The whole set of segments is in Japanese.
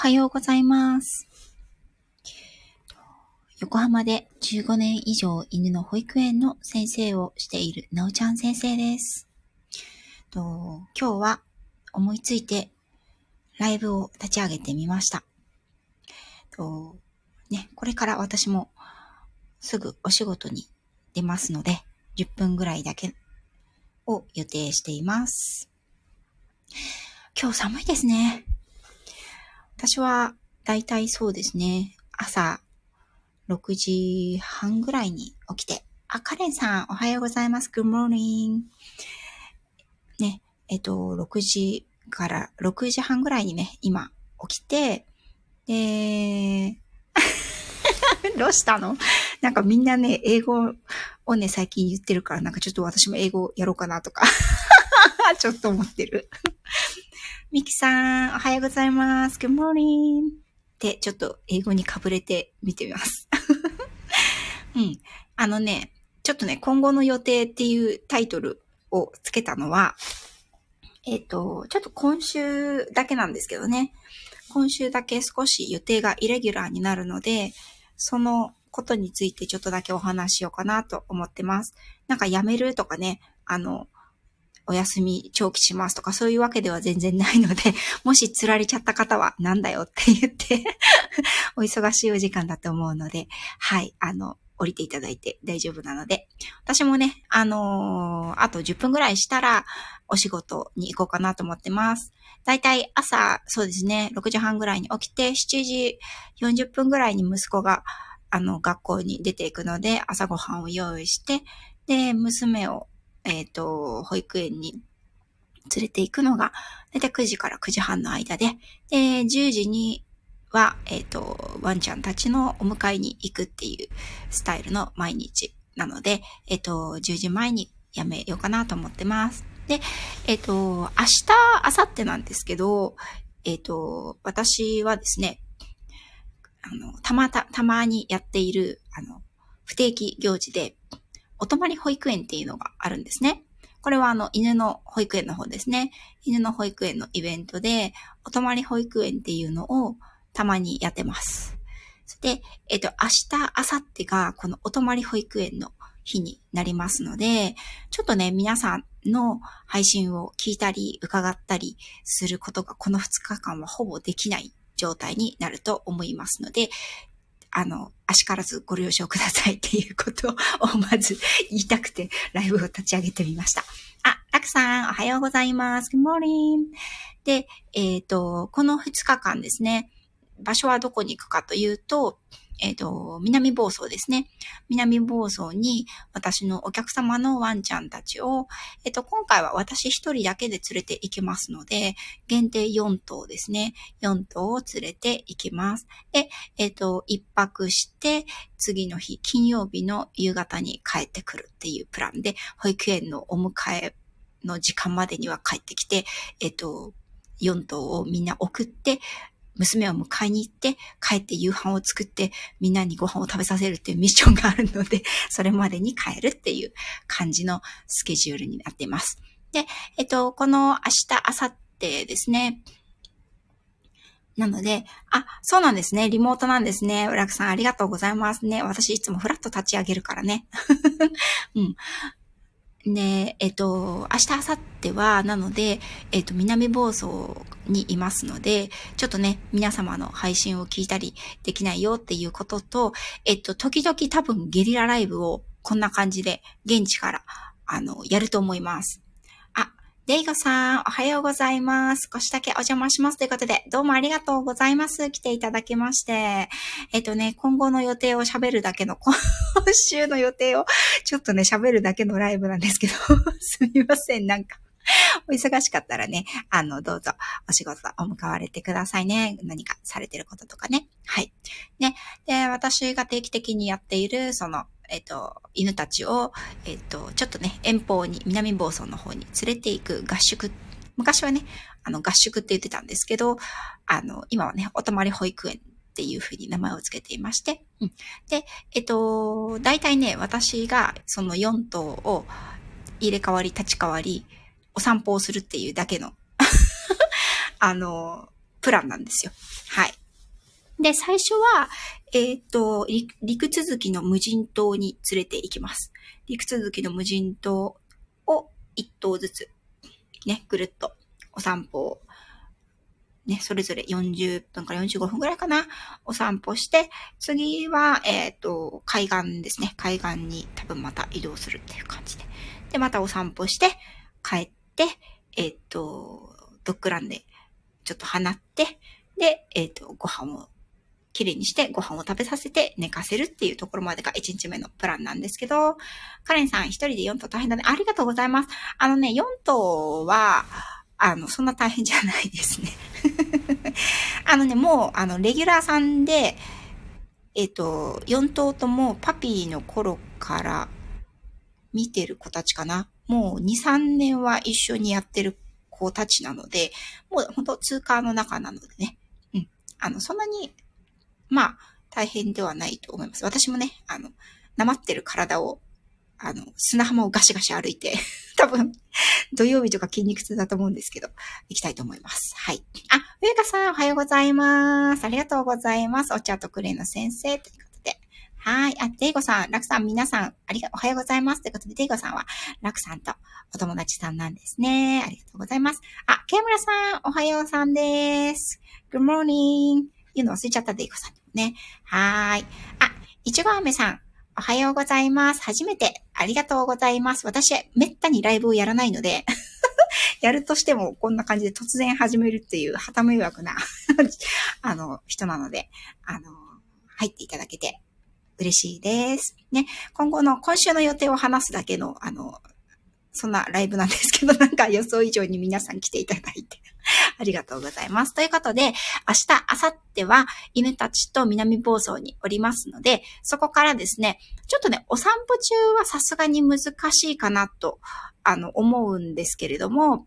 はようございます。横浜で15年以上犬の保育園の先生をしているなおちゃん先生です。と今日は思いついてライブを立ち上げてみました。とね、これから私もすぐお仕事に出ますので、10分ぐらいだけを予定しています。今日寒いですね。私はだいたいそうですね、朝6時半ぐらいに起きて、あ、カレンさん、おはようございます。Good morning. ね、えっと、6時から6時半ぐらいにね、今起きて、で、どうしたの？なんかみんなね、英語をね、最近言ってるから、なんかちょっと私も英語やろうかなとか、ちょっと思ってる。ミキさん、おはようございます。Good morning. って、ちょっと英語にかぶれてみてみます。うん。あのね、ちょっとね、今後の予定っていうタイトルをつけたのは、えっ、と、ちょっと今週だけなんですけどね。今週だけ少し予定がイレギュラーになるので、そのことについてちょっとだけお話ししようかなと思ってます。なんか辞めるとかね、あの、お休み長期しますとかそういうわけでは全然ないので、もし釣られちゃった方はなんだよって言って、お忙しいお時間だと思うので、はい、あの、降りていただいて大丈夫なので、私もね、あのーあと10分ぐらいしたらお仕事に行こうかなと思ってます。だいたい朝、そうですね、6時半ぐらいに起きて、7時40分ぐらいに息子が、あの、学校に出ていくので、朝ごはんを用意して、で、娘を、えっ、と、保育園に連れて行くのが、だいたい9時から9時半の間で、で、10時には、えっ、と、ワンちゃんたちのお迎えに行くっていうスタイルの毎日なので、えっ、と、10時前にやめようかなと思ってます。で、えっ、と、明日、明後日なんですけど、えっ、と、私はですね、あの、たまた、たまにやっている、あの、不定期行事で、お泊り保育園っていうのがあるんですね。これはあの、犬の保育園の方ですね。犬の保育園のイベントで、お泊り保育園っていうのをたまにやってます。で、えっ、と、明日、明後日がこのお泊り保育園の日になりますので、ちょっとね、皆さんの配信を聞いたり、伺ったりすることがこの2日間はほぼできない状態になると思いますので、あの、あしからずご了承くださいっていうことをまず言いたくてライブを立ち上げてみました。あ、たくさん、おはようございます。Good morning. で、えっ、と、この2日間ですね、場所はどこに行くかというと、えっ、と、南房総ですね。南房総に私のお客様のワンちゃんたちを、えっ、と、今回は私一人だけで連れて行きますので、限定4頭ですね。4頭を連れて行きます。で、えっ、と、一泊して、次の日、金曜日の夕方に帰ってくるっていうプランで、保育園のお迎えの時間までには帰ってきて、えっ、と、4頭をみんな送って、娘を迎えに行って、帰って夕飯を作って、みんなにご飯を食べさせるっていうミッションがあるので、それまでに帰るっていう感じのスケジュールになっています。で、えっと、この明日、明後日ですね。なので、あ、そうなんですね。リモートなんですね。浦木さんありがとうございますね。私いつもフラット立ち上げるからね。うん。で、えっと、明日、明後日は、なので、えっと、南房総にいますので、ちょっとね、皆様の配信を聞いたりできないよっていうことと、えっと、時々多分ゲリラライブをこんな感じで現地から、あの、やると思います。デイゴさん、おはようございます。少しだけお邪魔しますということで、どうもありがとうございます。来ていただきまして。えっとね、今後の予定を喋るだけの、今週の予定をちょっとね、喋るだけのライブなんですけど、すみません、なんか。お忙しかったらね、あの、どうぞお仕事お向かわれてくださいね。何かされてることとかね。はい。ね。で、私が定期的にやっている、その、えっと、犬たちを、えっと、ちょっとね、遠方に、南房総の方に連れて行く合宿。昔はね、あの、合宿って言ってたんですけど、あの、今はね、お泊まり保育園っていうふうに名前をつけていまして、うん。で、えっと、大体ね、私がその4頭を入れ替わり立ち替わり、お散歩をするっていうだけの、あの、プランなんですよ。はい。で、最初は、えっ、と陸、続きの無人島に連れて行きます。陸続きの無人島を一頭ずつ、ね、ぐるっとお散歩を、ね、それぞれ40分から45分ぐらいかな、お散歩して、次は、えっ、と、海岸ですね。海岸に多分また移動するっていう感じで。で、またお散歩して、帰って、えっ、と、ドッグランでちょっと放って、で、えっ、と、ご飯をきれいにしてご飯を食べさせて寝かせるっていうところまでが1日目のプランなんですけど、カレンさん一人で4頭大変だね。ありがとうございます。あのね、4頭は、あの、そんな大変じゃないですね。あのね、もう、あの、レギュラーさんで、えっ、と、4頭ともパピーの頃から見てる子たちかな。もう2、3年は一緒にやってる子たちなので、もう本当通過の中なのでね。うん。あの、そんなにまあ、大変ではないと思います。私もね、あの、なまってる体を、あの、砂浜をガシガシ歩いて、多分、土曜日とか筋肉痛だと思うんですけど、行きたいと思います。はい。あ、上香さん、おはようございます。ありがとうございます。お茶とクレイの先生、ということで。はい。あ、デイゴさん、ラクさん、皆さん、ありが、おはようございます。ということで、デイゴさんは、ラクさんとお友達さんなんですね。ありがとうございます。あ、ケムラさん、おはようさんです。Good morning. 言うの忘れちゃった、デイゴさん。ね。はーい。あ、いちごあめさん、おはようございます。初めて、ありがとうございます。私、めったにライブをやらないので やるとしてもこんな感じで突然始めるっていう、はた迷惑な あの、人なので、あの、入っていただけて嬉しいです。ね。今後の、今週の予定を話すだけの、あの、そんなライブなんですけど、なんか予想以上に皆さん来ていただいてありがとうございます。ということで、明日、明後日は犬たちと南房総におりますので、そこからですね、ちょっとね、お散歩中はさすがに難しいかなと、あの、思うんですけれども、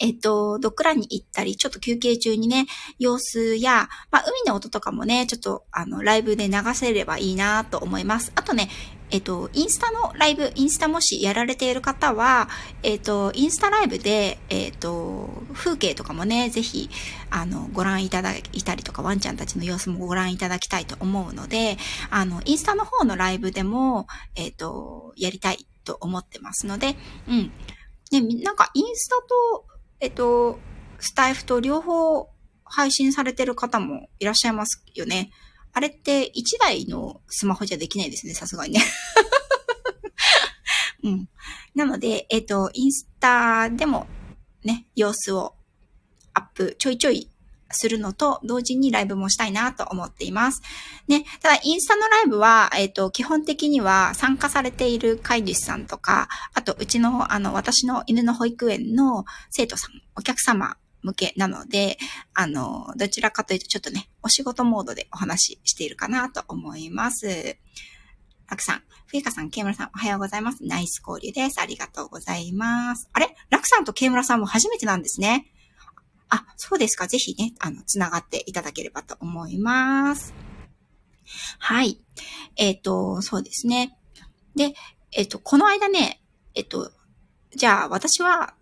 えっと、ドッグランに行ったり、ちょっと休憩中にね、様子や、まあ、海の音とかもね、ちょっと、あの、ライブで流せればいいなと思います。あとね、えっと、インスタのライブ、インスタもしやられている方は、えっと、インスタライブで、えっと、風景とかもね、ぜひ、あの、ご覧いただいたりとか、ワンちゃんたちの様子もご覧いただきたいと思うので、あの、インスタの方のライブでも、えっと、やりたいと思ってますので、うん。ね、なんか、インスタと、えっと、スタイフと両方配信されてる方もいらっしゃいますよね。あれって1台のスマホじゃできないですね、さすがにね。うん。なので、えっ、ー、と、インスタでもね、様子をアップちょいちょいするのと同時にライブもしたいなと思っています。ね、ただインスタのライブは、えっ、ー、と、基本的には参加されている飼い主さんとか、あとうちの、あの、私の犬の保育園の生徒さん、お客様向けなので、あの、どちらかというとちょっとね、お仕事モードでお話ししているかなと思います。ラクさん、ふゆかさん、ケイムラさん、おはようございます。ナイス交流です。ありがとうございます。あれ？ラクさんとケイムラさんも初めてなんですね。あ、そうですか。ぜひね、あの、つながっていただければと思います。はい。えっ、ー、と、そうですね。で、えっ、ー、と、この間ね、えっ、ー、と、じゃあ私は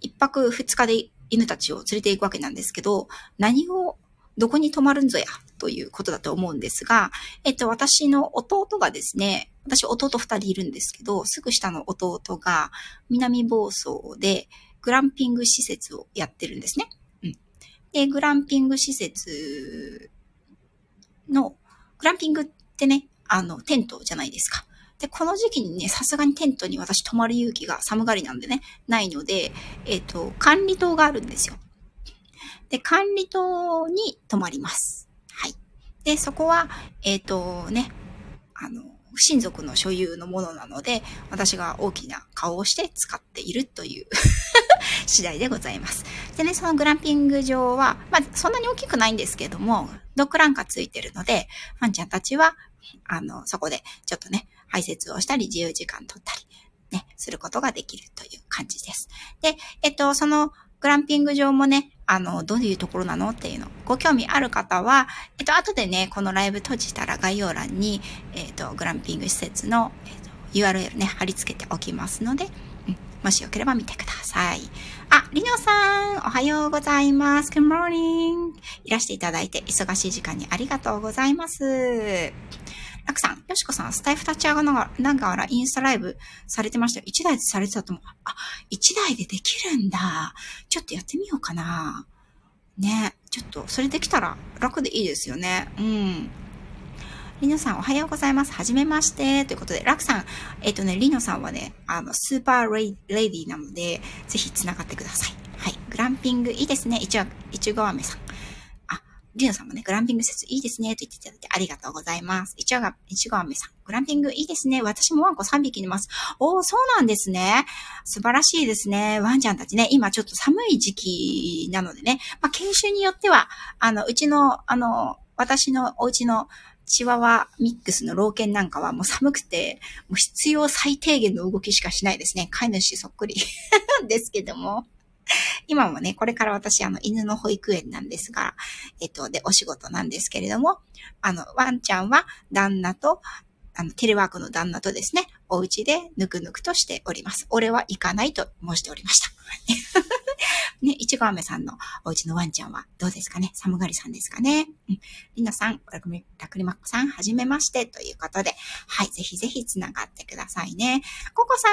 一泊二日で犬たちを連れて行くわけなんですけど、何を、どこに泊まるんぞや、ということだと思うんですが、えっと、私の弟がですね、私弟二人いるんですけど、すぐ下の弟が南房総でグランピング施設をやってるんですね。うん。で、グランピング施設の、グランピングってね、あの、テントじゃないですか。で、この時期にね、さすがにテントに私泊まる勇気が寒がりなんでね、ないので、えっ、ー、と、管理棟があるんですよ。で、管理棟に泊まります。はい。で、そこは、えっ、ー、とね、あの、親族の所有のものなので、私が大きな顔をして使っているという 次第でございます。でね、そのグランピング場は、まあ、そんなに大きくないんですけども、ドッグランがついてるので、ファンちゃんたちは、あの、そこで、ちょっとね、排泄をしたり、自由時間取ったり、ね、することができるという感じです。で、えっと、その、グランピング場もね、あの、どういうところなのっていうの、ご興味ある方は、えっと、後でね、このライブ閉じたら概要欄に、えっと、グランピング施設の、えっと、URL ね、貼り付けておきますので、うん、もしよければ見てください。あ、りのさん、おはようございます。Good morning. いらしていただいて、忙しい時間にありがとうございます。ラクさん、よしこさん、スタイフ立ち上がながらインスタライブされてましたよ。1台でされてたと思う。あ、1台でできるんだ。ちょっとやってみようかな。ね。ちょっと、それできたら楽でいいですよね。うん。リノさんおはようございます。はじめまして。ということで、ラクさん、えっ、ー、とね、リノさんはね、あの、スーパーレイレディなので、ぜひ繋がってください。はい。グランピングいいですね。いちいちご飴さん。あ、リノさんもね、グランピング説いいですね。と言っていただいてありがとうございます。いちご、いちご飴さん。グランピングいいですね。私もワンコ3匹います。おー、そうなんですね。素晴らしいですね。ワンちゃんたちね、今ちょっと寒い時期なのでね、まあ、研修によっては、あの、うちの、あの、私のお家のチワワミックスの老犬なんかはもう寒くて、もう必要最低限の動きしかしないですね。飼い主そっくり ですけども。今もね、これから私、あの、犬の保育園なんですが、えっと、で、お仕事なんですけれども、あの、ワンちゃんは旦那と、あの、テレワークの旦那とですね、お家でぬくぬくとしております。俺は行かないと申しておりました。ね、いちご飴さんのお家のワンちゃんはどうですかね？寒がりさんですかね？うん。りなさん、ラクリマックさん、はじめましてということで、はい、ぜひぜひつながってくださいね。ココさ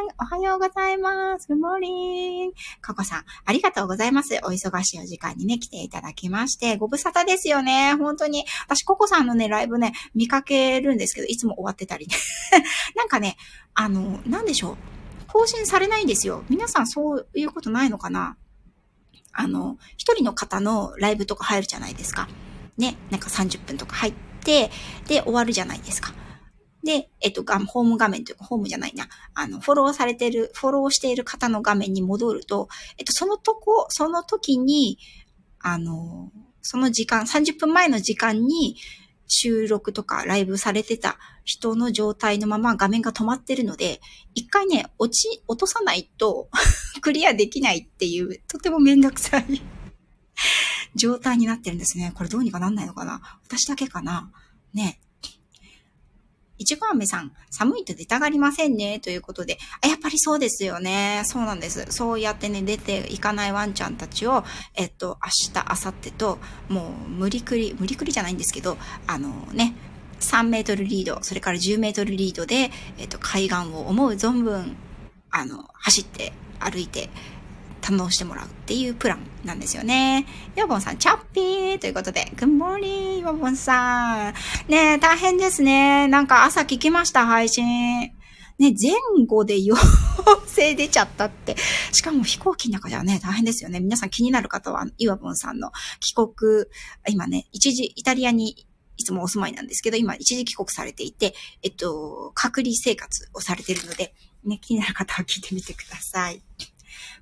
ん、おはようございます。グモーリン。ココさん、ありがとうございます。お忙しいお時間にね、来ていただきまして、ご無沙汰ですよね。本当に。私、ココさんのね、ライブね、見かけるんですけど、いつも終わってたりね。なんかね、あの、なんでしょう？更新されないんですよ。皆さんそういうことないのかな？あの、一人の方のライブとか入るじゃないですか。ね、なんか30分とか入って、で、終わるじゃないですか。で、えっと、ホーム画面というか、ホームじゃないな。あの、フォローされてる、フォローしている方の画面に戻ると、えっと、そのとこ、その時に、あの、その時間、30分前の時間に、収録とかライブされてた人の状態のまま画面が止まってるので、一回ね、落ち、落とさないと クリアできないっていう、とてもめんどくさい状態になってるんですね。これどうにかなんないのかな？私だけかな？ね。いちごあめさん、寒いと出たがりませんね。ということで、やっぱりそうですよね。そうなんです。そうやってね、出ていかないワンちゃんたちを、えっと、明日、明後日と、もう、無理くり、無理くりじゃないんですけど、あのね、3メートルリード、それから10メートルリードで、えっと、海岸を思う存分、あの、走って歩いて堪能してもらうっていうプランなんですよね。ヨボンさん、チャッピーということで、グッモーリー、ヨボンさん。ね大変ですね。なんか朝聞きました、配信。ね、前後で陽性出ちゃったって。しかも飛行機の中ではね、大変ですよね。皆さん気になる方は、イワボンさんの帰国、今ね、一時イタリアにいつもお住まいなんですけど、今一時帰国されていて、えっと、隔離生活をされているので、ね、気になる方は聞いてみてください。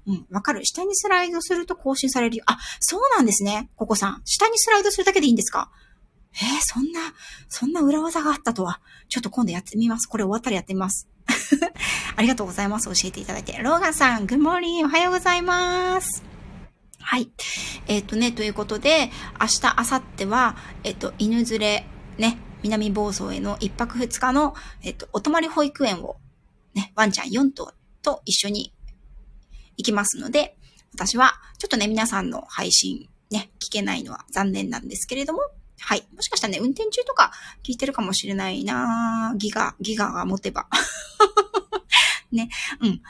うん、わかる。下にスライドすると更新されるよ。あ、そうなんですね。ここさん。下にスライドするだけでいいんですか？えー、そんな、そんな裏技があったとは。ちょっと今度やってみます。これ終わったらやってみます。ありがとうございます。教えていただいて。ローガンさん、グッモーリー、おはようございます。はい。えっ、ー、とね、ということで、明日、明後日は、えっ、ー、と、犬連れ、ね、南房総への一泊二日の、えっ、ー、と、お泊まり保育園を、ね、ワンちゃん4頭と一緒にいきますので、私は、ちょっとね、皆さんの配信、ね、聞けないのは残念なんですけれども、はい。もしかしたらね、運転中とか聞いてるかもしれないなギガ、ギガが持てば。ね、うん。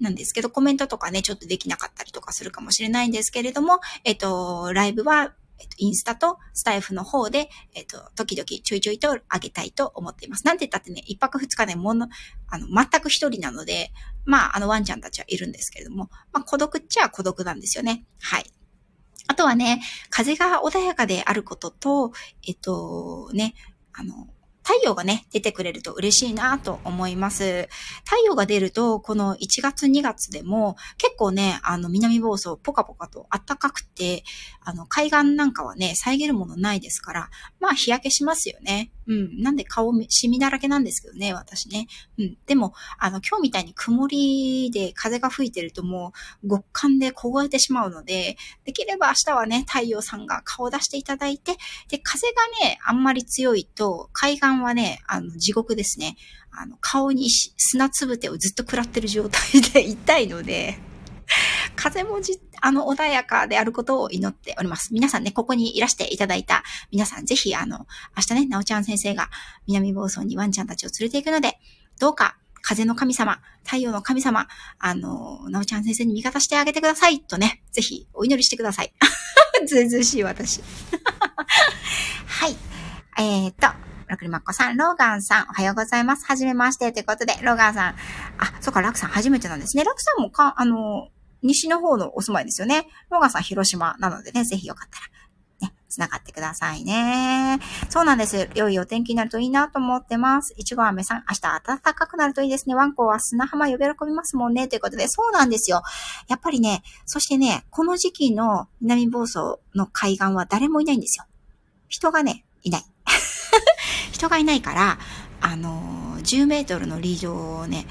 なんですけど、コメントとかね、ちょっとできなかったりとかするかもしれないんですけれども、えっと、ライブは、えっと、インスタとスタイフの方で、えっと、時々ちょいちょいと上げたいと思っています。なんて言ったってね、一泊二日でもの、あの、全く一人なので、まあ、あの、ワンちゃんたちはいるんですけれども、まあ、孤独っちゃ孤独なんですよね。はい。あとはね、風が穏やかであることと、えっと、ね、あの、太陽がね、出てくれると嬉しいなと思います。太陽が出ると、この1月2月でも結構ね、あの南房総ポカポカと暖かくて、あの海岸なんかはね、遮るものないですから、まあ日焼けしますよね。うん。なんで顔シミだらけなんですけどね、私ね。うん。でも、あの今日みたいに曇りで風が吹いてるともう極寒で凍えてしまうので、できれば明日はね、太陽さんが顔を出していただいて、で、風がね、あんまり強いと海岸はね、あの、地獄ですね。あの、顔に砂つぶてをずっと食らってる状態で痛いので、風もじ、あの、穏やかであることを祈っております。皆さんね、ここにいらしていただいた皆さん、ぜひ、あの、明日ね、なおちゃん先生が南房総にワンちゃんたちを連れて行くので、どうか、風の神様、太陽の神様、あの、なおちゃん先生に味方してあげてくださいとね、ぜひお祈りしてください。ずうずうしい私。はい。えー、っと、ラクリマッコさん、ローガンさん、おはようございます。はじめまして。ということで、ローガンさん。あ、そっか、ラクさん初めてなんですね。ラクさんもか、あの、西の方のお住まいですよね。ローガさん広島なのでね、ぜひよかったら、ね、繋がってくださいね。そうなんです。良いお天気になるといいなと思ってます。いちご飴さん、明日暖かくなるといいですね。ワンコは砂浜呼び喜びますもんね。ということで、そうなんですよ。やっぱりね、そしてね、この時期の南房総の海岸は誰もいないんですよ。人がね、いない。人がいないから、あのー、10メートルのリードをね、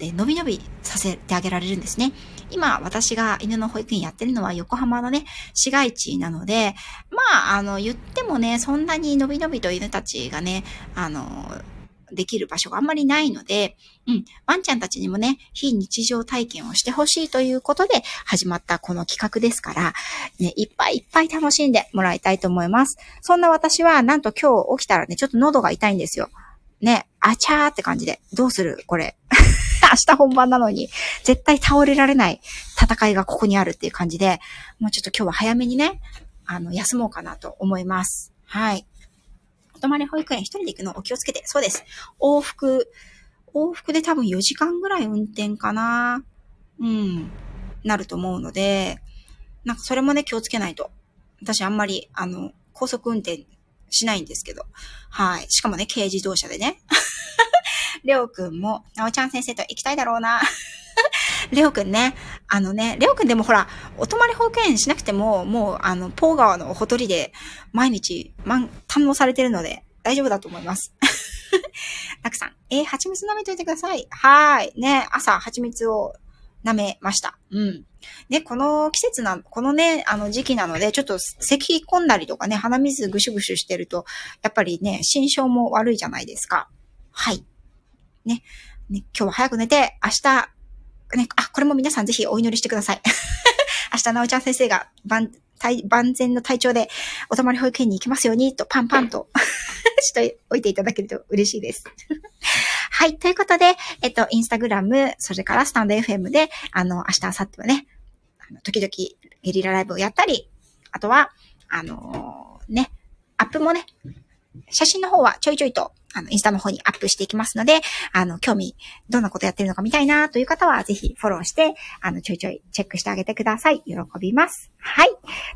で、伸び伸びさせてあげられるんですね。今、私が犬の保育園やってるのは横浜のね、市街地なので、まあ、あの、言ってもね、そんなに伸び伸びと犬たちがね、あの、できる場所があんまりないので、うん、ワンちゃんたちにもね、非日常体験をしてほしいということで始まったこの企画ですから、ね、いっぱいいっぱい楽しんでもらいたいと思います。そんな私は、なんと今日起きたらね、ちょっと喉が痛いんですよ。ね、あちゃーって感じで、どうするこれ？明日本番なのに、絶対倒れられない戦いがここにあるっていう感じで、もうちょっと今日は早めにね、あの、休もうかなと思います。はい。お泊まり保育園一人で行くのお気をつけて。そうです。往復、往復で多分4時間ぐらい運転かな。うん。なると思うので、なんかそれもね、気をつけないと。私あんまり、あの、高速運転しないんですけど。はい。しかもね、軽自動車でね。レオくんも、なおちゃん先生と行きたいだろうな。レオくんね、あのね、レオくんでもほら、お泊まり保育園しなくても、もう、あの、ポー川のほとりで、毎日、まん、堪能されてるので、大丈夫だと思います。たくさん、えー、蜂蜜舐めといてください。はーい。ね、朝、蜂蜜を舐めました。うん。ね、この季節な、このね、あの時期なので、ちょっと咳込んだりとかね、鼻水ぐしゅぐしゅしてると、やっぱりね、心象も悪いじゃないですか。はい。ね。ね、今日は早く寝て、明日、ね、あ、これも皆さんぜひお祈りしてください。明日、なおちゃん先生が万、万全の体調でお泊まり保育園に行きますように、とパンパンと しておいていただけると嬉しいです。はい。ということで、えっと、インスタグラム、それからスタンド FM で、あの、明日、明後日はね、あの、時々ゲリラライブをやったり、あとは、あのー、ね、アップもね、写真の方はちょいちょいと、あの、インスタの方にアップしていきますので、あの、興味、どんなことやってるのか見たいなという方は、ぜひフォローして、あの、ちょいちょいチェックしてあげてください。喜びます。はい。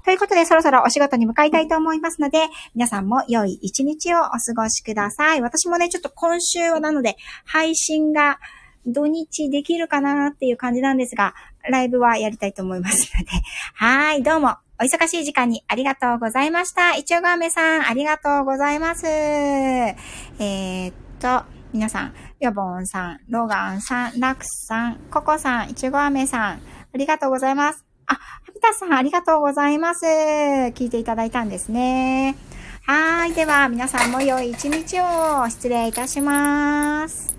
ということで、そろそろお仕事に向かいたいと思いますので、皆さんも良い一日をお過ごしください。私もね、ちょっと今週はなので、配信が土日できるかなっていう感じなんですが、ライブはやりたいと思いますので、はい、どうもお忙しい時間にありがとうございました。いちょがめさん、ありがとうございます。えー、っと、皆さん、ヨボンさん、ロガンさん、ラクスさん、ココさん、いちごあめさん、ありがとうございます。あ、ハピタさん、ありがとうございます。聞いていただいたんですね。はい。では、皆さんも良い一日を失礼いたします。